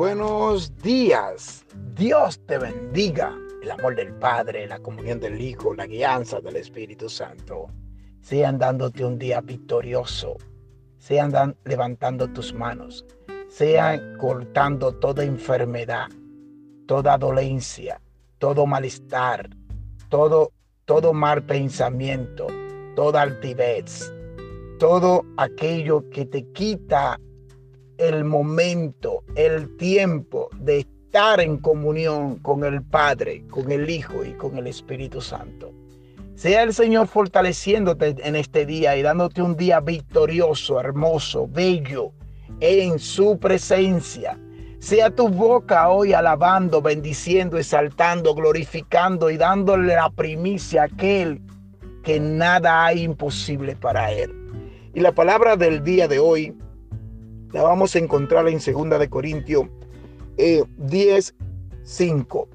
buenos días. Dios te bendiga. El amor del Padre, la comunión del Hijo, la guianza del Espíritu Santo sean dándote un día victorioso. Sean levantando tus manos. Sean cortando toda enfermedad, toda dolencia, todo malestar, todo, todo mal pensamiento, toda altivez, todo aquello que te quita el momento, el tiempo de estar en comunión con el Padre, con el Hijo y con el Espíritu Santo. Sea el Señor fortaleciéndote en este día y dándote un día victorioso, hermoso, bello, en su presencia. Sea tu boca hoy alabando, bendiciendo, exaltando, glorificando y dándole la primicia a aquel que nada hay imposible para él. Y la palabra del día de hoy la vamos a encontrar en 2 de Corintios eh, 10, 5.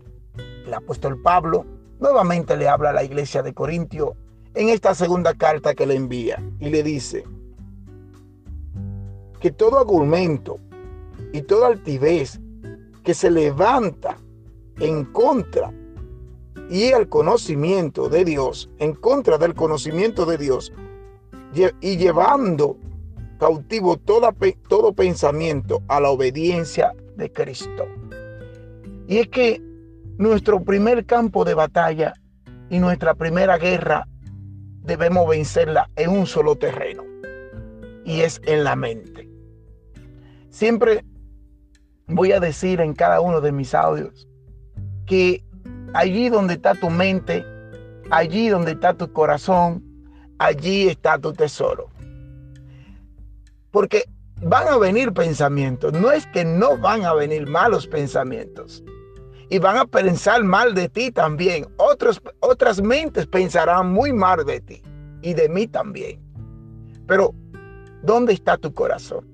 El apóstol Pablo nuevamente le habla a la iglesia de Corintio en esta segunda carta que le envía y le dice que todo argumento y toda altivez que se levanta en contra y el conocimiento de Dios, en contra del conocimiento de Dios, y llevando cautivo todo, todo pensamiento a la obediencia de Cristo. Y es que nuestro primer campo de batalla y nuestra primera guerra debemos vencerla en un solo terreno y es en la mente. Siempre voy a decir en cada uno de mis audios que allí donde está tu mente, allí donde está tu corazón, allí está tu tesoro. Porque van a venir pensamientos. No es que no van a venir malos pensamientos. Y van a pensar mal de ti también. Otras mentes pensarán muy mal de ti y de mí también. Pero, ¿dónde está tu corazón?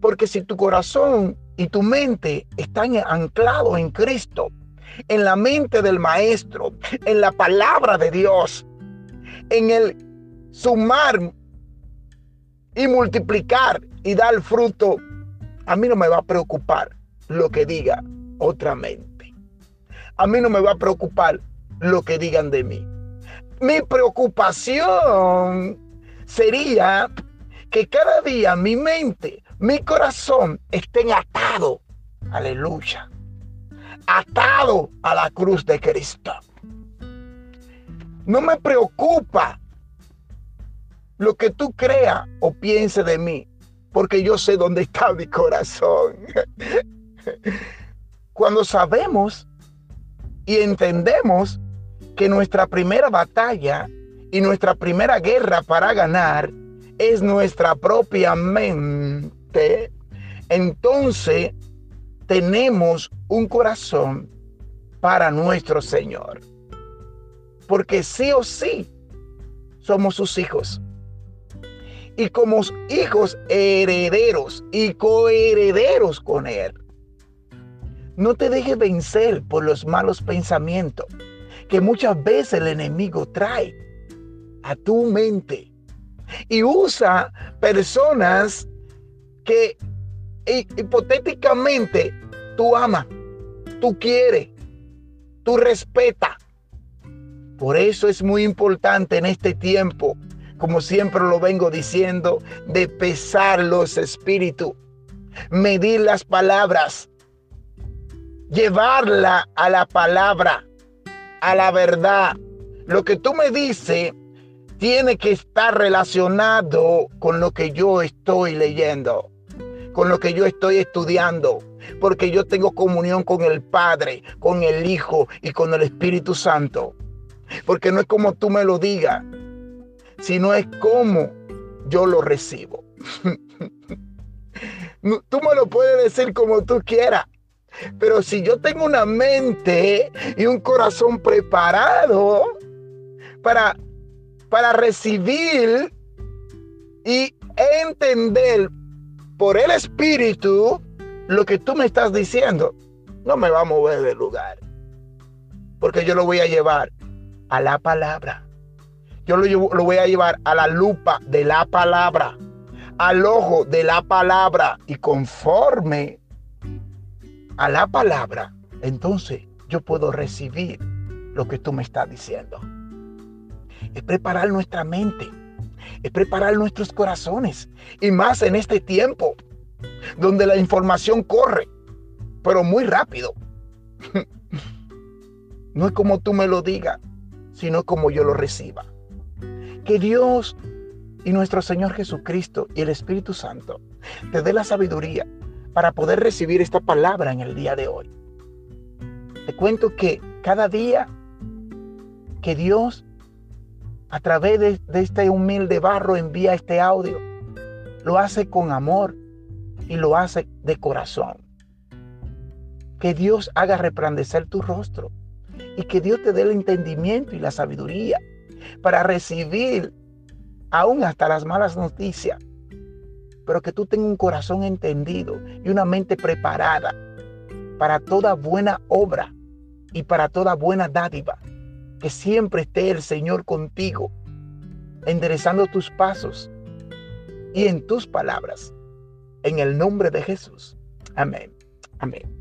Porque si tu corazón y tu mente están anclados en Cristo, en la mente del Maestro, en la palabra de Dios, en el sumar y multiplicar y dar fruto, a mí no me va a preocupar lo que diga otra mente. A mí no me va a preocupar lo que digan de mí. Mi preocupación sería que cada día mi mente, mi corazón estén atado, aleluya, atado a la cruz de Cristo. No me preocupa lo que tú creas o pienses de mí, porque yo sé dónde está mi corazón. Cuando sabemos y entendemos que nuestra primera batalla y nuestra primera guerra para ganar es nuestra propia mente, entonces tenemos un corazón para nuestro Señor. Porque sí o sí somos sus hijos y como hijos herederos y coherederos con Él. No te dejes vencer por los malos pensamientos que muchas veces el enemigo trae a tu mente y usa personas que hipotéticamente tú amas, tú quieres, tú respetas. Por eso es muy importante en este tiempo como siempre lo vengo diciendo, de pesar los espíritus, medir las palabras, llevarla a la palabra, a la verdad. Lo que tú me dices tiene que estar relacionado con lo que yo estoy leyendo, con lo que yo estoy estudiando, porque yo tengo comunión con el Padre, con el Hijo y con el Espíritu Santo. Porque no es como tú me lo digas, sino es cómo yo lo recibo. tú me lo puedes decir como tú quieras, pero si yo tengo una mente y un corazón preparado para, para recibir y entender por el Espíritu lo que tú me estás diciendo, no me va a mover del lugar. Porque yo lo voy a llevar a la palabra. Yo lo, voy a llevar a la lupa de la palabra, al ojo de la palabra y conforme a la palabra, entonces yo puedo recibir lo que tú me estás diciendo. Es preparar nuestra mente, es preparar nuestros corazones. Y más en este tiempo, donde la información corre, pero muy rápido. No es como tú me lo digas, sino como yo lo reciba. Que Dios y nuestro Señor Jesucristo y el Espíritu Santo te dé la sabiduría para poder recibir esta palabra en el día de hoy. Te cuento que cada día que Dios a través de, este humilde barro envía este audio, lo hace con amor y lo hace de corazón. Que Dios haga resplandecer tu rostro y que Dios te dé el entendimiento y la sabiduría para recibir aún hasta las malas noticias, pero que tú tengas un corazón entendido y una mente preparada para toda buena obra y para toda buena dádiva. Que siempre esté el Señor contigo, enderezando tus pasos y en tus palabras. En el nombre de Jesús. Amén. Amén.